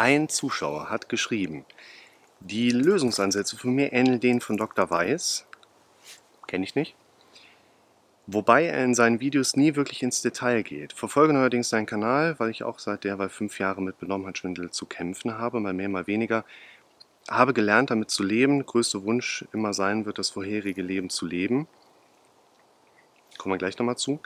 Ein Zuschauer hat geschrieben, die Lösungsansätze von mir ähneln denen von Dr. Weiß. Kenne ich nicht. Wobei er in seinen Videos nie wirklich ins Detail geht. Verfolge neuerdings seinen Kanal, weil ich auch seit derweil fünf Jahre mit Benommenheitsschwindel zu kämpfen habe, mal mehr, mal weniger. Habe gelernt, damit zu leben. Größter Wunsch immer sein wird, das vorherige Leben zu leben. Kommen wir gleich nochmal zu.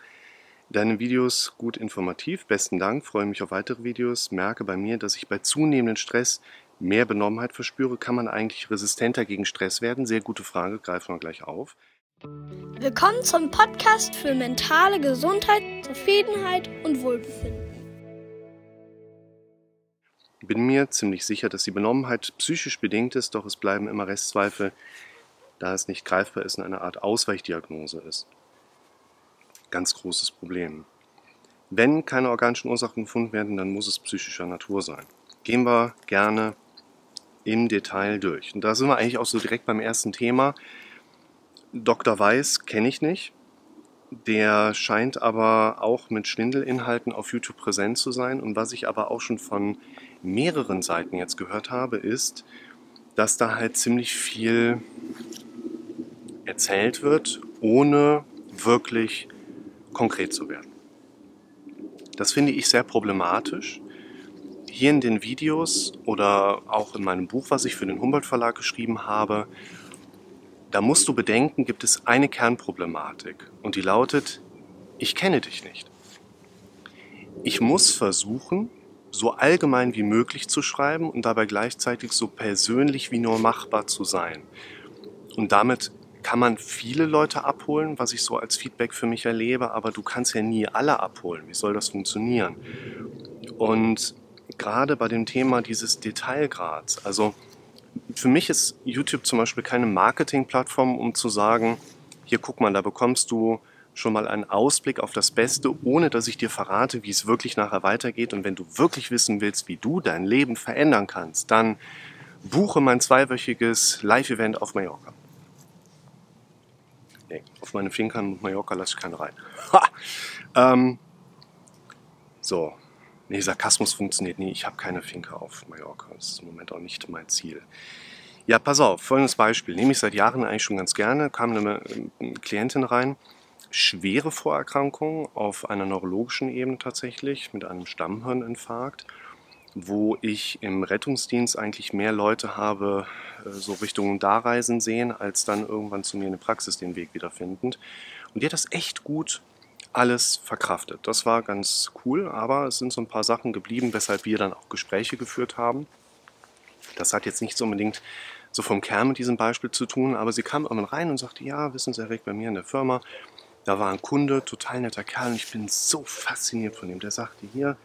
Deine Videos gut informativ. Besten Dank. Freue mich auf weitere Videos. Merke bei mir, dass ich bei zunehmendem Stress mehr Benommenheit verspüre. Kann man eigentlich resistenter gegen Stress werden? Sehr gute Frage. Greifen wir gleich auf. Willkommen zum Podcast für mentale Gesundheit, Zufriedenheit und Wohlbefinden. Bin mir ziemlich sicher, dass die Benommenheit psychisch bedingt ist, doch es bleiben immer Restzweifel, da es nicht greifbar ist und eine Art Ausweichdiagnose ist. Ganz großes Problem. Wenn keine organischen Ursachen gefunden werden, dann muss es psychischer Natur sein. Gehen wir gerne im Detail durch. Und da sind wir eigentlich auch so direkt beim ersten Thema. Dr. Weiß kenne ich nicht. Der scheint aber auch mit Schwindelinhalten auf YouTube präsent zu sein. Und was ich aber auch schon von mehreren Seiten jetzt gehört habe, ist, dass da halt ziemlich viel erzählt wird, ohne wirklich konkret zu werden. Das finde ich sehr problematisch. Hier in den Videos oder auch in meinem Buch, was ich für den Humboldt Verlag geschrieben habe, da musst du bedenken, gibt es eine Kernproblematik und die lautet, ich kenne dich nicht. Ich muss versuchen, so allgemein wie möglich zu schreiben und dabei gleichzeitig so persönlich wie nur machbar zu sein. Und damit kann man viele Leute abholen, was ich so als Feedback für mich erlebe, aber du kannst ja nie alle abholen. Wie soll das funktionieren? Und gerade bei dem Thema dieses Detailgrads, also für mich ist YouTube zum Beispiel keine Marketingplattform, um zu sagen, hier guck mal, da bekommst du schon mal einen Ausblick auf das Beste, ohne dass ich dir verrate, wie es wirklich nachher weitergeht. Und wenn du wirklich wissen willst, wie du dein Leben verändern kannst, dann buche mein zweiwöchiges Live-Event auf Mallorca. Nee, auf meine Finkern Mallorca lasse ich keine rein. ähm, so, Nee, Sarkasmus funktioniert nie. Ich habe keine Finke auf Mallorca. Das ist im Moment auch nicht mein Ziel. Ja, pass auf, folgendes Beispiel. Nehme ich seit Jahren eigentlich schon ganz gerne. Kam eine, eine Klientin rein, schwere Vorerkrankung auf einer neurologischen Ebene tatsächlich, mit einem Stammhirninfarkt, wo ich im Rettungsdienst eigentlich mehr Leute habe, äh, so Richtung Dareisen sehen, als dann irgendwann zu mir in der Praxis den Weg wiederfindend. Und die hat das echt gut alles verkraftet. Das war ganz cool, aber es sind so ein paar Sachen geblieben, weshalb wir dann auch Gespräche geführt haben. Das hat jetzt nicht so unbedingt so vom Kern mit diesem Beispiel zu tun, aber sie kam irgendwann rein und sagte, ja, wissen Sie, Herr Rick, bei mir in der Firma, da war ein Kunde, total netter Kerl und ich bin so fasziniert von ihm. Der sagte hier,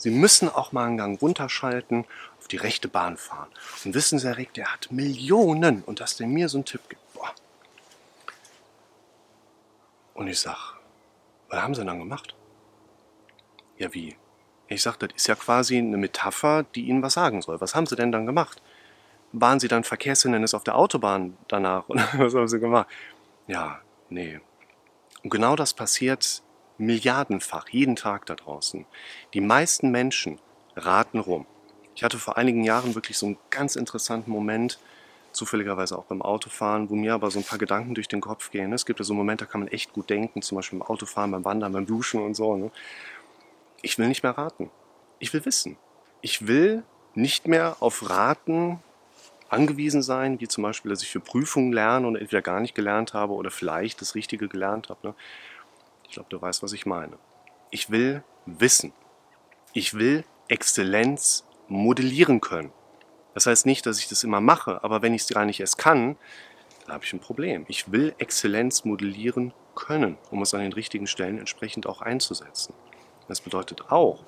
Sie müssen auch mal einen Gang runterschalten, auf die rechte Bahn fahren. Und wissen Sie, Herr Rick, der hat Millionen und dass der mir so einen Tipp gibt. Boah. Und ich sage, was haben sie dann gemacht? Ja, wie? Ich sagte, das ist ja quasi eine Metapher, die ihnen was sagen soll. Was haben sie denn dann gemacht? Waren sie dann Verkehrshindernis auf der Autobahn danach? Oder was haben sie gemacht? Ja, nee. Und genau das passiert milliardenfach, jeden Tag da draußen. Die meisten Menschen raten rum. Ich hatte vor einigen Jahren wirklich so einen ganz interessanten Moment, zufälligerweise auch beim Autofahren, wo mir aber so ein paar Gedanken durch den Kopf gehen. Es gibt ja so Momente, da kann man echt gut denken, zum Beispiel beim Autofahren, beim Wandern, beim Duschen und so. Ne? Ich will nicht mehr raten. Ich will wissen. Ich will nicht mehr auf Raten angewiesen sein, wie zum Beispiel, dass ich für Prüfungen lerne und entweder gar nicht gelernt habe oder vielleicht das Richtige gelernt habe. Ne? Ich glaube, du weißt, was ich meine. Ich will wissen. Ich will Exzellenz modellieren können. Das heißt nicht, dass ich das immer mache, aber wenn ich es gar nicht erst kann, dann habe ich ein Problem. Ich will Exzellenz modellieren können, um es an den richtigen Stellen entsprechend auch einzusetzen. Das bedeutet auch,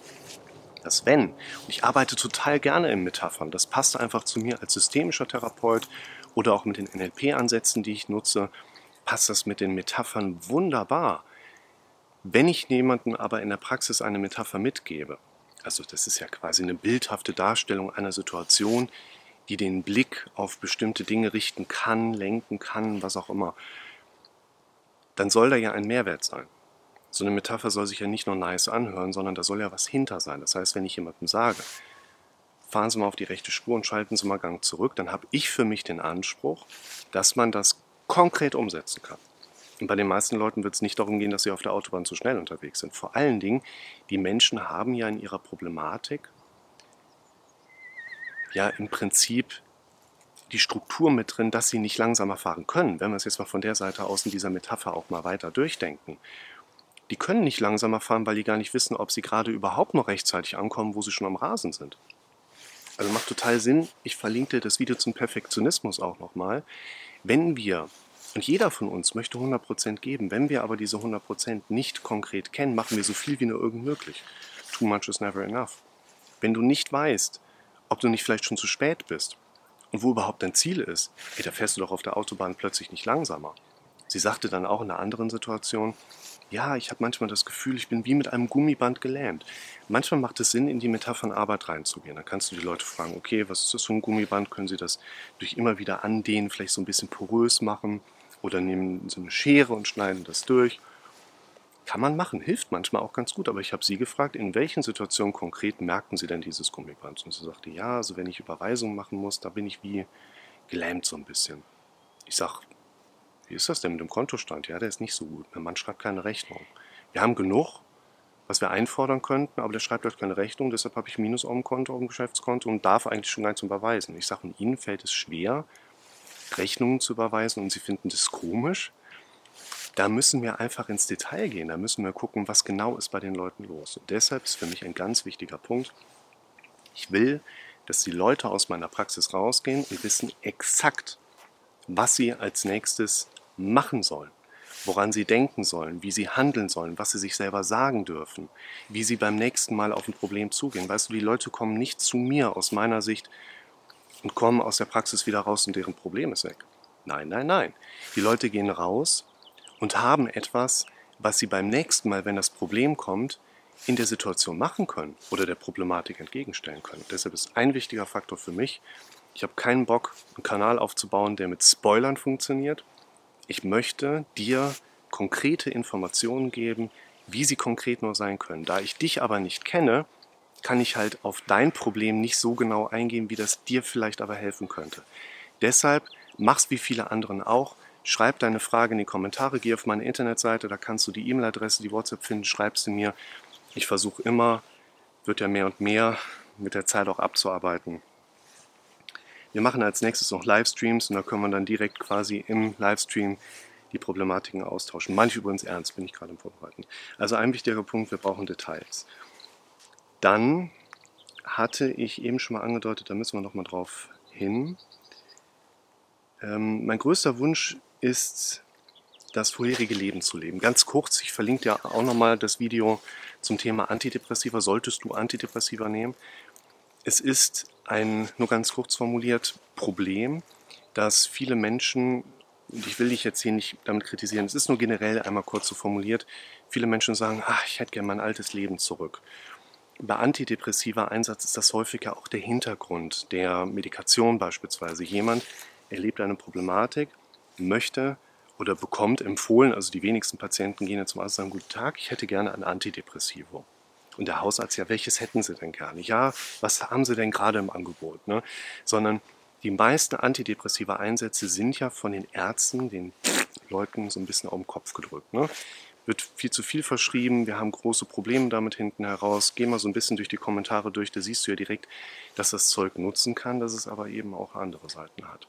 dass wenn, und ich arbeite total gerne in Metaphern, das passt einfach zu mir als systemischer Therapeut oder auch mit den NLP-Ansätzen, die ich nutze, passt das mit den Metaphern wunderbar. Wenn ich jemandem aber in der Praxis eine Metapher mitgebe, also das ist ja quasi eine bildhafte Darstellung einer Situation, die den Blick auf bestimmte Dinge richten kann, lenken kann, was auch immer. Dann soll da ja ein Mehrwert sein. So eine Metapher soll sich ja nicht nur nice anhören, sondern da soll ja was hinter sein. Das heißt, wenn ich jemandem sage, fahren Sie mal auf die rechte Spur und schalten Sie mal Gang zurück, dann habe ich für mich den Anspruch, dass man das konkret umsetzen kann. Und bei den meisten Leuten wird es nicht darum gehen, dass sie auf der Autobahn zu schnell unterwegs sind. Vor allen Dingen, die Menschen haben ja in ihrer Problematik ja im Prinzip die Struktur mit drin, dass sie nicht langsamer fahren können. Wenn wir es jetzt mal von der Seite aus in dieser Metapher auch mal weiter durchdenken. Die können nicht langsamer fahren, weil die gar nicht wissen, ob sie gerade überhaupt noch rechtzeitig ankommen, wo sie schon am Rasen sind. Also macht total Sinn. Ich verlinke das Video zum Perfektionismus auch nochmal. Wenn wir, und jeder von uns möchte 100% geben, wenn wir aber diese 100% nicht konkret kennen, machen wir so viel wie nur irgend möglich. Too much is never enough. Wenn du nicht weißt, ob du nicht vielleicht schon zu spät bist und wo überhaupt dein Ziel ist, ey, da fährst du doch auf der Autobahn plötzlich nicht langsamer. Sie sagte dann auch in einer anderen Situation, ja, ich habe manchmal das Gefühl, ich bin wie mit einem Gummiband gelähmt. Manchmal macht es Sinn, in die Metaphern Arbeit reinzugehen. Da kannst du die Leute fragen, okay, was ist das für ein Gummiband? Können sie das durch immer wieder andehnen, vielleicht so ein bisschen porös machen? Oder nehmen so eine Schere und schneiden das durch? Kann man machen, hilft manchmal auch ganz gut. Aber ich habe sie gefragt, in welchen Situationen konkret merken sie denn dieses Gummiband? Und sie sagte, ja, also wenn ich Überweisungen machen muss, da bin ich wie gelähmt so ein bisschen. Ich sage, wie ist das denn mit dem Kontostand? Ja, der ist nicht so gut. Mein Mann schreibt keine Rechnung. Wir haben genug, was wir einfordern könnten, aber der schreibt halt keine Rechnung, deshalb habe ich Minus auf dem Konto, auf dem Geschäftskonto und darf eigentlich schon gar nicht überweisen. Ich sage, Ihnen fällt es schwer, Rechnungen zu überweisen und Sie finden das komisch. Da müssen wir einfach ins Detail gehen, da müssen wir gucken, was genau ist bei den Leuten los. Und deshalb ist für mich ein ganz wichtiger Punkt, ich will, dass die Leute aus meiner Praxis rausgehen und wissen exakt, was sie als nächstes machen sollen, woran sie denken sollen, wie sie handeln sollen, was sie sich selber sagen dürfen, wie sie beim nächsten Mal auf ein Problem zugehen. Weißt du, die Leute kommen nicht zu mir aus meiner Sicht und kommen aus der Praxis wieder raus und deren Problem ist weg. Nein, nein, nein. Die Leute gehen raus und haben etwas, was sie beim nächsten Mal, wenn das Problem kommt, in der Situation machen können oder der Problematik entgegenstellen können. Deshalb ist ein wichtiger Faktor für mich, ich habe keinen Bock, einen Kanal aufzubauen, der mit Spoilern funktioniert. Ich möchte dir konkrete Informationen geben, wie sie konkret nur sein können. Da ich dich aber nicht kenne, kann ich halt auf dein Problem nicht so genau eingehen, wie das dir vielleicht aber helfen könnte. Deshalb mach's wie viele anderen auch. Schreib deine Frage in die Kommentare, geh auf meine Internetseite, da kannst du die E-Mail-Adresse, die WhatsApp finden, schreib sie mir. Ich versuche immer, wird ja mehr und mehr mit der Zeit auch abzuarbeiten. Wir machen als nächstes noch Livestreams und da können wir dann direkt quasi im Livestream die Problematiken austauschen. Manche übrigens ernst, bin ich gerade im Vorbereiten. Also ein wichtiger Punkt, wir brauchen Details. Dann hatte ich eben schon mal angedeutet, da müssen wir noch mal drauf hin. Ähm, mein größter Wunsch ist, das vorherige Leben zu leben. Ganz kurz, ich verlinke dir auch nochmal das Video zum Thema Antidepressiva. Solltest du Antidepressiva nehmen? Es ist ein, nur ganz kurz formuliert, Problem, dass viele Menschen, und ich will dich jetzt hier nicht damit kritisieren, es ist nur generell einmal kurz so formuliert, viele Menschen sagen, ach, ich hätte gerne mein altes Leben zurück. Bei antidepressiver Einsatz ist das häufiger auch der Hintergrund der Medikation beispielsweise. Jemand erlebt eine Problematik, möchte oder bekommt empfohlen, also die wenigsten Patienten gehen jetzt zum Arzt und sagen, guten Tag, ich hätte gerne ein Antidepressivum. Und der Hausarzt, ja, welches hätten Sie denn gerne? Ja, was haben Sie denn gerade im Angebot? Ne? Sondern die meisten antidepressive Einsätze sind ja von den Ärzten, den Leuten so ein bisschen auf den Kopf gedrückt. Ne? Wird viel zu viel verschrieben, wir haben große Probleme damit hinten heraus. Geh mal so ein bisschen durch die Kommentare durch, da siehst du ja direkt, dass das Zeug nutzen kann, dass es aber eben auch andere Seiten hat.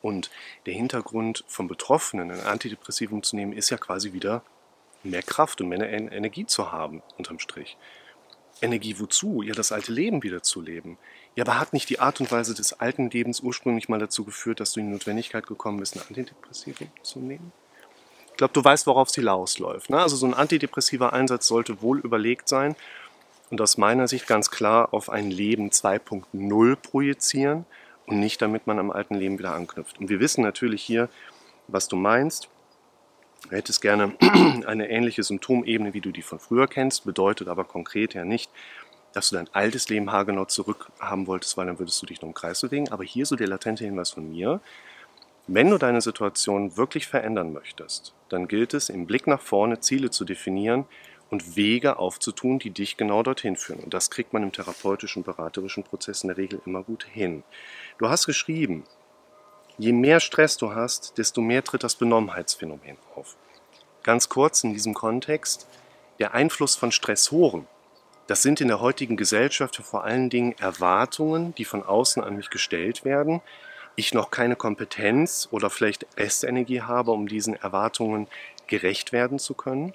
Und der Hintergrund vom Betroffenen, ein Antidepressivum zu nehmen, ist ja quasi wieder mehr Kraft und mehr Energie zu haben, unterm Strich. Energie wozu? Ja, das alte Leben wieder zu leben. Ja, aber hat nicht die Art und Weise des alten Lebens ursprünglich mal dazu geführt, dass du in die Notwendigkeit gekommen bist, ein Antidepressivum zu nehmen? Ich glaube, du weißt, worauf sie hinausläuft. Ne? Also so ein antidepressiver Einsatz sollte wohl überlegt sein und aus meiner Sicht ganz klar auf ein Leben 2.0 projizieren und nicht damit man am alten Leben wieder anknüpft. Und wir wissen natürlich hier, was du meinst. Du hättest gerne eine ähnliche Symptomebene, wie du die von früher kennst, bedeutet aber konkret ja nicht, dass du dein altes Leben haargenau zurückhaben wolltest, weil dann würdest du dich noch im Kreis bewegen. Aber hier so der latente Hinweis von mir, wenn du deine Situation wirklich verändern möchtest, dann gilt es, im Blick nach vorne Ziele zu definieren und Wege aufzutun, die dich genau dorthin führen. Und das kriegt man im therapeutischen, beraterischen Prozess in der Regel immer gut hin. Du hast geschrieben, je mehr Stress du hast, desto mehr tritt das Benommenheitsphänomen auf. Ganz kurz in diesem Kontext, der Einfluss von Stressoren, das sind in der heutigen Gesellschaft vor allen Dingen Erwartungen, die von außen an mich gestellt werden, ich noch keine Kompetenz oder vielleicht Restenergie habe, um diesen Erwartungen gerecht werden zu können.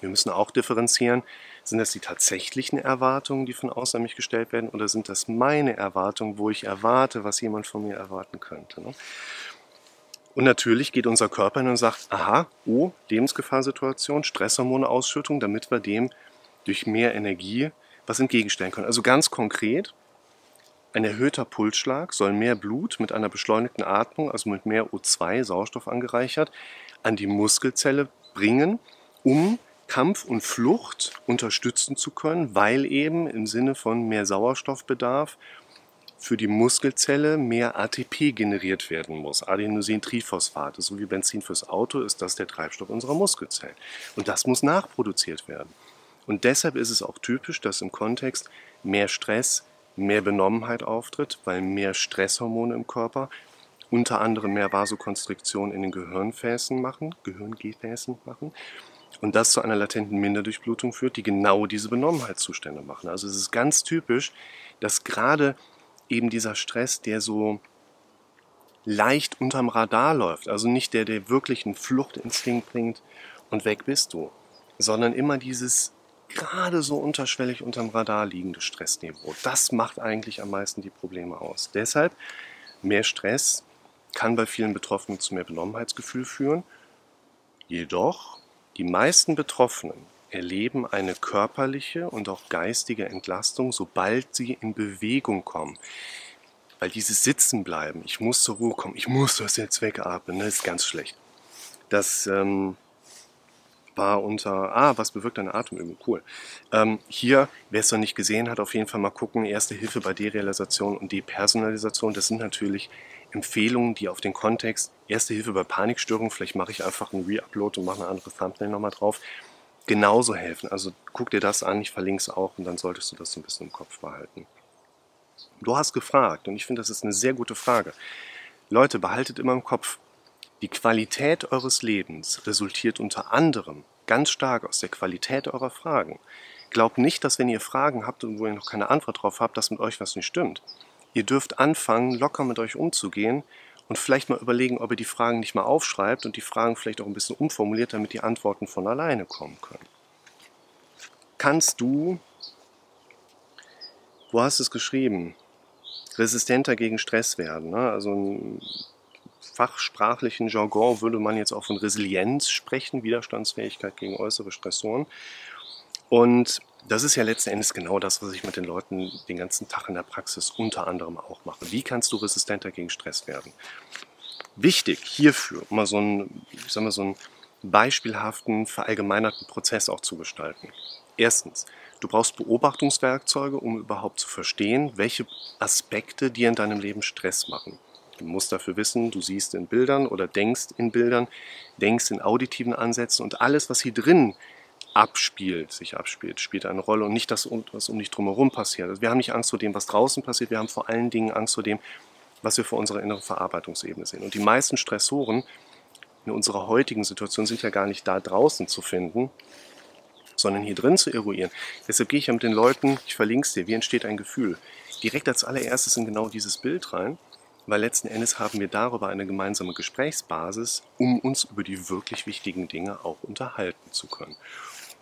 Wir müssen auch differenzieren, sind das die tatsächlichen Erwartungen, die von außen an mich gestellt werden, oder sind das meine Erwartungen, wo ich erwarte, was jemand von mir erwarten könnte. Ne? Und natürlich geht unser Körper hin und sagt, aha, oh, Lebensgefahrsituation, Stresshormoneausschüttung, damit wir dem durch mehr Energie was entgegenstellen können. Also ganz konkret, ein erhöhter Pulsschlag soll mehr Blut mit einer beschleunigten Atmung, also mit mehr O2, Sauerstoff angereichert, an die Muskelzelle bringen, um Kampf und Flucht unterstützen zu können, weil eben im Sinne von mehr Sauerstoffbedarf für die Muskelzelle mehr ATP generiert werden muss. Adenosintriphosphat, so wie Benzin fürs Auto ist das der Treibstoff unserer Muskelzellen. Und das muss nachproduziert werden. Und deshalb ist es auch typisch, dass im Kontext mehr Stress, mehr Benommenheit auftritt, weil mehr Stresshormone im Körper unter anderem mehr Vasokonstriktion in den Gehirnfäßen machen, Gehirngefäßen machen und das zu einer latenten Minderdurchblutung führt, die genau diese Benommenheitszustände machen. Also es ist ganz typisch, dass gerade eben dieser Stress, der so leicht unterm Radar läuft, also nicht der, der wirklich einen Fluchtinstinkt bringt und weg bist du, sondern immer dieses gerade so unterschwellig unterm Radar liegende Stressniveau. Das macht eigentlich am meisten die Probleme aus. Deshalb mehr Stress kann bei vielen Betroffenen zu mehr Benommenheitsgefühl führen. Jedoch die meisten Betroffenen erleben eine körperliche und auch geistige Entlastung, sobald sie in Bewegung kommen. Weil dieses Sitzenbleiben, ich muss zur Ruhe kommen, ich muss das jetzt wegatmen, das ist ganz schlecht. Das ähm, war unter, ah, was bewirkt eine Atemübung? Cool. Ähm, hier, wer es noch nicht gesehen hat, auf jeden Fall mal gucken. Erste Hilfe bei Derealisation und Depersonalisation. Das sind natürlich Empfehlungen, die auf den Kontext Erste Hilfe bei Panikstörungen, vielleicht mache ich einfach einen Reupload und mache eine andere Thumbnail nochmal drauf, genauso helfen. Also guck dir das an, ich verlinke es auch und dann solltest du das so ein bisschen im Kopf behalten. Du hast gefragt und ich finde, das ist eine sehr gute Frage. Leute, behaltet immer im Kopf, die Qualität eures Lebens resultiert unter anderem ganz stark aus der Qualität eurer Fragen. Glaubt nicht, dass wenn ihr Fragen habt und wo ihr noch keine Antwort drauf habt, dass mit euch was nicht stimmt. Ihr dürft anfangen, locker mit euch umzugehen und vielleicht mal überlegen, ob ihr die Fragen nicht mal aufschreibt und die Fragen vielleicht auch ein bisschen umformuliert, damit die Antworten von alleine kommen können. Kannst du, wo hast du es geschrieben, resistenter gegen Stress werden? Ne? Also fachsprachlichen Jargon würde man jetzt auch von Resilienz sprechen, Widerstandsfähigkeit gegen äußere Stressoren. Und das ist ja letzten Endes genau das, was ich mit den Leuten den ganzen Tag in der Praxis unter anderem auch mache. Wie kannst du resistenter gegen Stress werden? Wichtig hierfür, um mal so einen, ich sag mal, so einen beispielhaften, verallgemeinerten Prozess auch zu gestalten. Erstens, du brauchst Beobachtungswerkzeuge, um überhaupt zu verstehen, welche Aspekte dir in deinem Leben Stress machen. Du musst dafür wissen, du siehst in Bildern oder denkst in Bildern, denkst in auditiven Ansätzen und alles, was hier drin abspielt, sich abspielt, spielt eine Rolle und nicht das, was um dich drumherum passiert. Also wir haben nicht Angst vor dem, was draußen passiert, wir haben vor allen Dingen Angst vor dem, was wir vor unserer inneren Verarbeitungsebene sehen. Und die meisten Stressoren in unserer heutigen Situation sind ja gar nicht da draußen zu finden, sondern hier drin zu eruieren. Deshalb gehe ich ja mit den Leuten, ich verlinke es dir, wie entsteht ein Gefühl, direkt als allererstes in genau dieses Bild rein, weil letzten Endes haben wir darüber eine gemeinsame Gesprächsbasis, um uns über die wirklich wichtigen Dinge auch unterhalten zu können.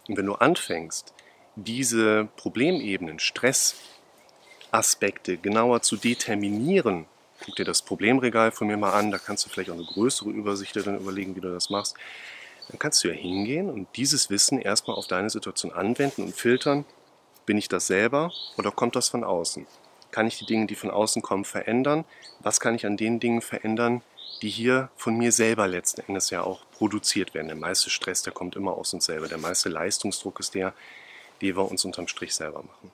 Und wenn du anfängst, diese Problemebenen, Stressaspekte genauer zu determinieren, guck dir das Problemregal von mir mal an, da kannst du vielleicht auch eine größere Übersicht dann überlegen, wie du das machst. Dann kannst du ja hingehen und dieses Wissen erstmal auf deine Situation anwenden und filtern, bin ich das selber oder kommt das von außen? Kann ich die Dinge, die von außen kommen, verändern? Was kann ich an den Dingen verändern, die hier von mir selber letzten Endes ja auch produziert werden. Der meiste Stress, der kommt immer aus uns selber. Der meiste Leistungsdruck ist der, den wir uns unterm Strich selber machen.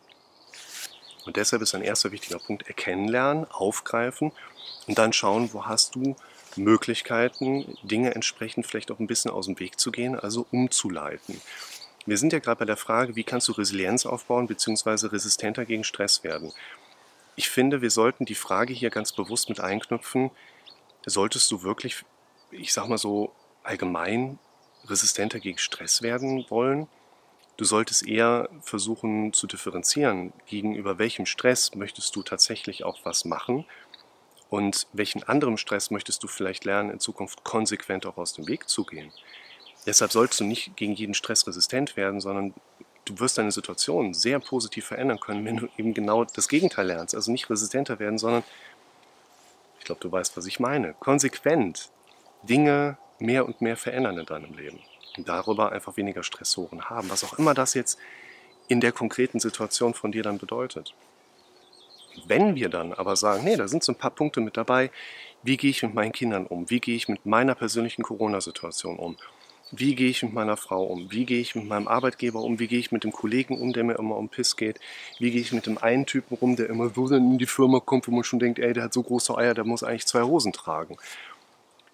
Und deshalb ist ein erster wichtiger Punkt erkennen lernen, aufgreifen und dann schauen, wo hast du Möglichkeiten, Dinge entsprechend vielleicht auch ein bisschen aus dem Weg zu gehen, also umzuleiten. Wir sind ja gerade bei der Frage, wie kannst du Resilienz aufbauen bzw. resistenter gegen Stress werden. Ich finde, wir sollten die Frage hier ganz bewusst mit einknüpfen, solltest du wirklich, ich sag mal so allgemein, resistenter gegen Stress werden wollen? Du solltest eher versuchen zu differenzieren, gegenüber welchem Stress möchtest du tatsächlich auch was machen und welchen anderen Stress möchtest du vielleicht lernen, in Zukunft konsequent auch aus dem Weg zu gehen. Deshalb sollst du nicht gegen jeden Stress resistent werden, sondern du wirst deine Situation sehr positiv verändern können, wenn du eben genau das Gegenteil lernst. Also nicht resistenter werden, sondern, ich glaube, du weißt, was ich meine, konsequent Dinge mehr und mehr verändern in deinem Leben. Und darüber einfach weniger Stressoren haben, was auch immer das jetzt in der konkreten Situation von dir dann bedeutet. Wenn wir dann aber sagen, nee, da sind so ein paar Punkte mit dabei, wie gehe ich mit meinen Kindern um, wie gehe ich mit meiner persönlichen Corona-Situation um, wie gehe ich mit meiner Frau um? Wie gehe ich mit meinem Arbeitgeber um? Wie gehe ich mit dem Kollegen um, der mir immer um Piss geht? Wie gehe ich mit dem einen Typen rum, der immer so in die Firma kommt, wo man schon denkt, ey, der hat so große Eier, der muss eigentlich zwei Hosen tragen.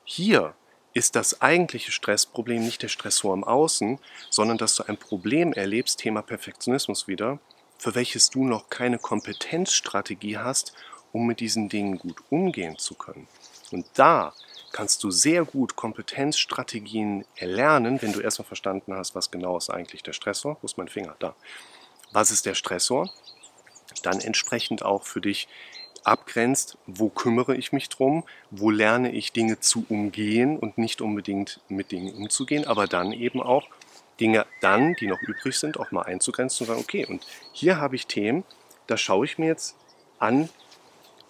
Hier ist das eigentliche Stressproblem nicht der Stressor im Außen, sondern dass du ein Problem erlebst, Thema Perfektionismus wieder, für welches du noch keine Kompetenzstrategie hast, um mit diesen Dingen gut umgehen zu können. Und da kannst du sehr gut Kompetenzstrategien erlernen, wenn du erstmal verstanden hast, was genau ist eigentlich der Stressor. Wo ist mein Finger? Da. Was ist der Stressor? Dann entsprechend auch für dich abgrenzt, wo kümmere ich mich drum, wo lerne ich Dinge zu umgehen und nicht unbedingt mit Dingen umzugehen, aber dann eben auch Dinge dann, die noch übrig sind, auch mal einzugrenzen und sagen, okay, und hier habe ich Themen, da schaue ich mir jetzt an,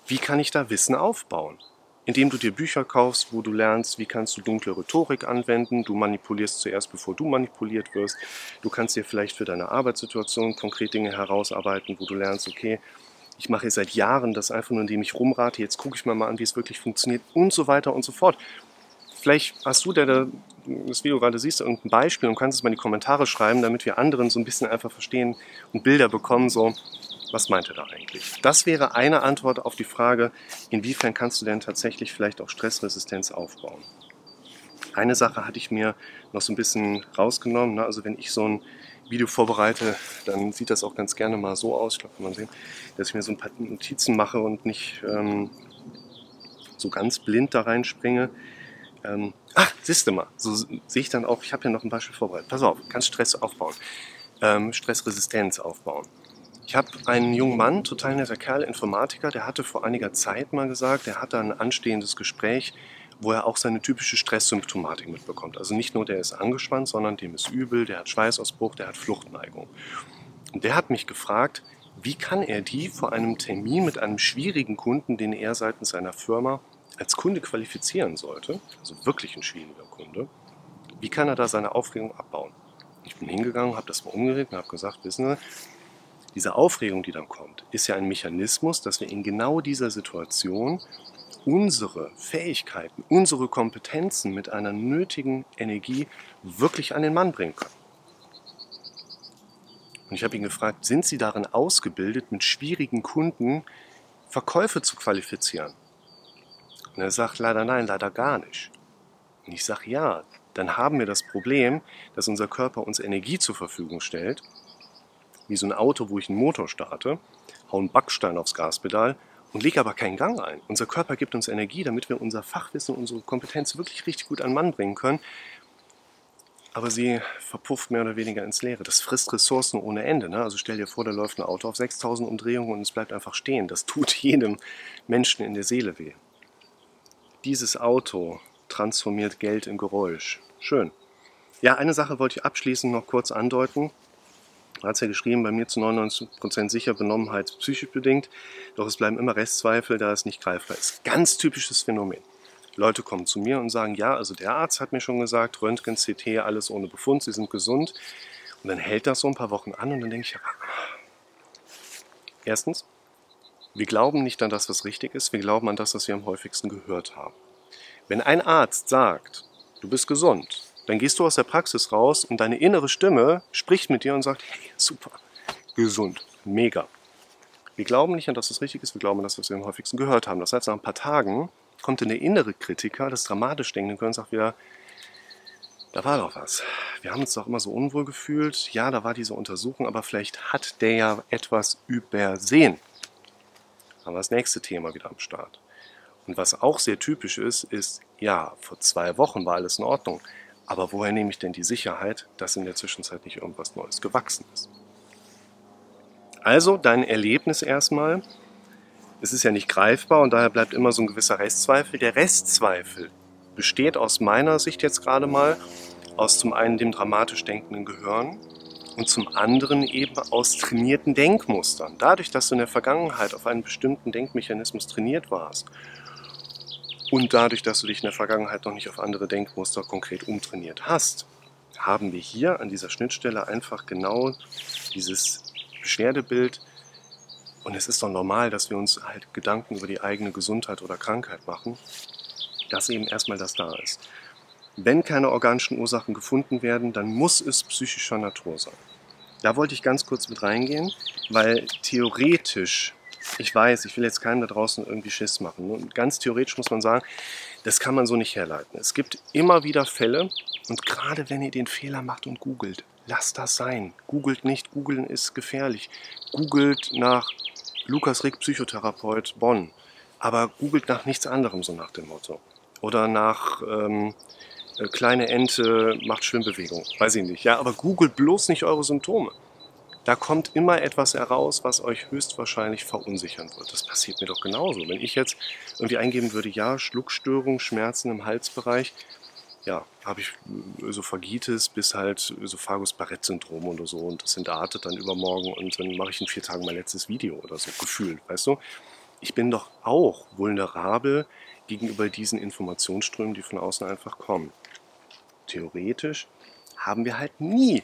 wie kann ich da Wissen aufbauen indem du dir Bücher kaufst, wo du lernst, wie kannst du dunkle Rhetorik anwenden. Du manipulierst zuerst, bevor du manipuliert wirst. Du kannst dir vielleicht für deine Arbeitssituation konkret Dinge herausarbeiten, wo du lernst, okay, ich mache seit Jahren das einfach nur, indem ich rumrate, jetzt gucke ich mir mal an, wie es wirklich funktioniert und so weiter und so fort. Vielleicht hast du, der das Video gerade siehst, irgendein Beispiel und kannst es mal in die Kommentare schreiben, damit wir anderen so ein bisschen einfach verstehen und Bilder bekommen, so was meint er da eigentlich? Das wäre eine Antwort auf die Frage, inwiefern kannst du denn tatsächlich vielleicht auch Stressresistenz aufbauen? Eine Sache hatte ich mir noch so ein bisschen rausgenommen. Ne? Also wenn ich so ein Video vorbereite, dann sieht das auch ganz gerne mal so aus, ich glaube, kann man sehen, dass ich mir so ein paar Notizen mache und nicht ähm, so ganz blind da reinspringe. Ähm, ach, siehst du mal, so sehe ich dann auch, ich habe ja noch ein Beispiel vorbereitet. Pass auf, kannst Stress aufbauen, ähm, Stressresistenz aufbauen. Ich habe einen jungen Mann, total netter Kerl, Informatiker, der hatte vor einiger Zeit mal gesagt, er hatte ein anstehendes Gespräch, wo er auch seine typische Stresssymptomatik mitbekommt. Also nicht nur der ist angespannt, sondern dem ist übel, der hat Schweißausbruch, der hat Fluchtneigung. Und der hat mich gefragt, wie kann er die vor einem Termin mit einem schwierigen Kunden, den er seitens seiner Firma als Kunde qualifizieren sollte, also wirklich ein schwieriger Kunde, wie kann er da seine Aufregung abbauen? Ich bin hingegangen, habe das mal umgeregt und habe gesagt, wissen Sie, diese Aufregung, die dann kommt, ist ja ein Mechanismus, dass wir in genau dieser Situation unsere Fähigkeiten, unsere Kompetenzen mit einer nötigen Energie wirklich an den Mann bringen können. Und ich habe ihn gefragt, sind Sie darin ausgebildet, mit schwierigen Kunden Verkäufe zu qualifizieren? Und er sagt leider nein, leider gar nicht. Und ich sage ja, dann haben wir das Problem, dass unser Körper uns Energie zur Verfügung stellt wie so ein Auto, wo ich einen Motor starte, haue einen Backstein aufs Gaspedal und lege aber keinen Gang ein. Unser Körper gibt uns Energie, damit wir unser Fachwissen, unsere Kompetenz wirklich richtig gut an Mann bringen können. Aber sie verpufft mehr oder weniger ins Leere. Das frisst Ressourcen ohne Ende. Ne? Also stell dir vor, da läuft ein Auto auf 6000 Umdrehungen und es bleibt einfach stehen. Das tut jedem Menschen in der Seele weh. Dieses Auto transformiert Geld in Geräusch. Schön. Ja, eine Sache wollte ich abschließend noch kurz andeuten hat es ja geschrieben, bei mir zu 99% sicher Benommenheit psychisch bedingt, doch es bleiben immer Restzweifel, da es nicht greifbar ist. Ganz typisches Phänomen. Leute kommen zu mir und sagen, ja, also der Arzt hat mir schon gesagt, Röntgen, CT, alles ohne Befund, sie sind gesund. Und dann hält das so ein paar Wochen an und dann denke ich, erstens, wir glauben nicht an das, was richtig ist, wir glauben an das, was wir am häufigsten gehört haben. Wenn ein Arzt sagt, du bist gesund, dann gehst du aus der Praxis raus und deine innere Stimme spricht mit dir und sagt, hey, super, gesund, mega. Wir glauben nicht an das, was richtig ist, wir glauben an das, was wir am häufigsten gehört haben. Das heißt, nach ein paar Tagen kommt dann der innere Kritiker, das dramatisch Denken und sagt wieder, Da war doch was. Wir haben uns doch immer so unwohl gefühlt. Ja, da war diese Untersuchung, aber vielleicht hat der ja etwas übersehen. Haben wir das nächste Thema wieder am Start. Und was auch sehr typisch ist, ist, ja, vor zwei Wochen war alles in Ordnung. Aber woher nehme ich denn die Sicherheit, dass in der Zwischenzeit nicht irgendwas Neues gewachsen ist? Also dein Erlebnis erstmal. Es ist ja nicht greifbar und daher bleibt immer so ein gewisser Restzweifel. Der Restzweifel besteht aus meiner Sicht jetzt gerade mal aus zum einen dem dramatisch denkenden Gehirn und zum anderen eben aus trainierten Denkmustern. Dadurch, dass du in der Vergangenheit auf einen bestimmten Denkmechanismus trainiert warst und dadurch, dass du dich in der Vergangenheit noch nicht auf andere Denkmuster konkret umtrainiert hast, haben wir hier an dieser Schnittstelle einfach genau dieses Beschwerdebild. Und es ist doch normal, dass wir uns halt Gedanken über die eigene Gesundheit oder Krankheit machen, dass eben erstmal das da ist. Wenn keine organischen Ursachen gefunden werden, dann muss es psychischer Natur sein. Da wollte ich ganz kurz mit reingehen, weil theoretisch, ich weiß, ich will jetzt keinem da draußen irgendwie Schiss machen. Und ganz theoretisch muss man sagen, das kann man so nicht herleiten. Es gibt immer wieder Fälle, und gerade wenn ihr den Fehler macht und googelt, lasst das sein. Googelt nicht, googeln ist gefährlich. Googelt nach Lukas Rick, Psychotherapeut Bonn. Aber googelt nach nichts anderem, so nach dem Motto. Oder nach ähm, äh, kleine Ente macht Schwimmbewegung. Weiß ich nicht. Ja, aber googelt bloß nicht eure Symptome. Da kommt immer etwas heraus, was euch höchstwahrscheinlich verunsichern wird. Das passiert mir doch genauso. Wenn ich jetzt irgendwie eingeben würde, ja, Schluckstörung, Schmerzen im Halsbereich, ja, habe ich Ösophagitis bis halt Ösophagus-Barrett-Syndrom oder so und das entartet dann übermorgen und dann mache ich in vier Tagen mein letztes Video oder so, gefühlt, weißt du? Ich bin doch auch vulnerabel gegenüber diesen Informationsströmen, die von außen einfach kommen. Theoretisch haben wir halt nie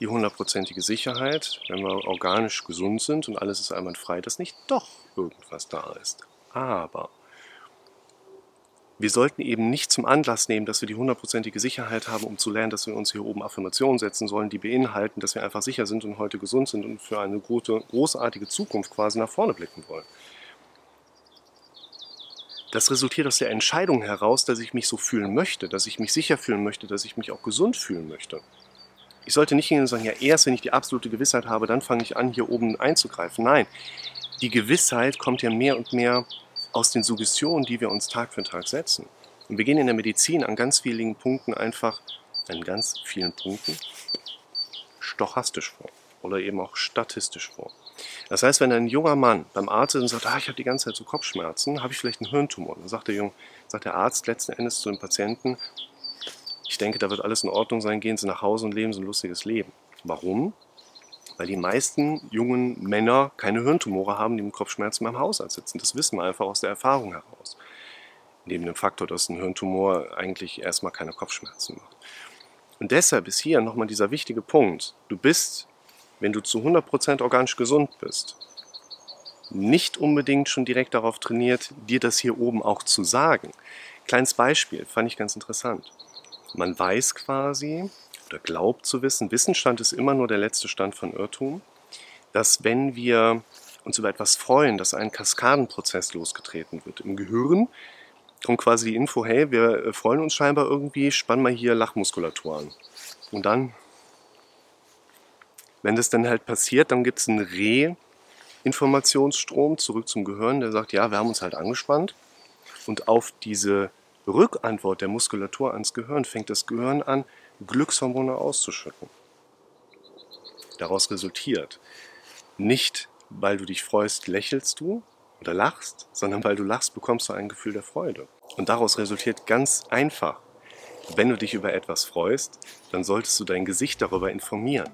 die hundertprozentige Sicherheit, wenn wir organisch gesund sind und alles ist einwandfrei, dass nicht doch irgendwas da ist. Aber wir sollten eben nicht zum Anlass nehmen, dass wir die hundertprozentige Sicherheit haben, um zu lernen, dass wir uns hier oben Affirmationen setzen sollen, die beinhalten, dass wir einfach sicher sind und heute gesund sind und für eine gute, großartige Zukunft quasi nach vorne blicken wollen. Das resultiert aus der Entscheidung heraus, dass ich mich so fühlen möchte, dass ich mich sicher fühlen möchte, dass ich mich auch gesund fühlen möchte. Ich sollte nicht hingehen und sagen, ja, erst wenn ich die absolute Gewissheit habe, dann fange ich an, hier oben einzugreifen. Nein, die Gewissheit kommt ja mehr und mehr aus den Suggestionen, die wir uns Tag für Tag setzen. Und wir gehen in der Medizin an ganz vielen Punkten einfach, an ganz vielen Punkten, stochastisch vor oder eben auch statistisch vor. Das heißt, wenn ein junger Mann beim Arzt ist und sagt, ah, ich habe die ganze Zeit so Kopfschmerzen, habe ich vielleicht einen Hirntumor. Dann sagt der, Jung, sagt der Arzt letzten Endes zu dem Patienten, ich denke, da wird alles in Ordnung sein, gehen Sie nach Hause und leben Sie ein lustiges Leben. Warum? Weil die meisten jungen Männer keine Hirntumore haben, die mit Kopfschmerzen beim Hausarzt sitzen. Das wissen wir einfach aus der Erfahrung heraus. Neben dem Faktor, dass ein Hirntumor eigentlich erstmal keine Kopfschmerzen macht. Und deshalb ist hier nochmal dieser wichtige Punkt. Du bist, wenn du zu 100% organisch gesund bist, nicht unbedingt schon direkt darauf trainiert, dir das hier oben auch zu sagen. Kleines Beispiel, fand ich ganz interessant. Man weiß quasi, oder glaubt zu wissen, Wissensstand ist immer nur der letzte Stand von Irrtum, dass wenn wir uns über etwas freuen, dass ein Kaskadenprozess losgetreten wird im Gehirn, kommt quasi die Info, hey, wir freuen uns scheinbar irgendwie, spann mal hier Lachmuskulatur an. Und dann, wenn das dann halt passiert, dann gibt es einen Re-Informationsstrom zurück zum Gehirn, der sagt, ja, wir haben uns halt angespannt. Und auf diese Rückantwort der Muskulatur ans Gehirn fängt das Gehirn an, Glückshormone auszuschütten. Daraus resultiert nicht, weil du dich freust, lächelst du oder lachst, sondern weil du lachst, bekommst du ein Gefühl der Freude. Und daraus resultiert ganz einfach, wenn du dich über etwas freust, dann solltest du dein Gesicht darüber informieren.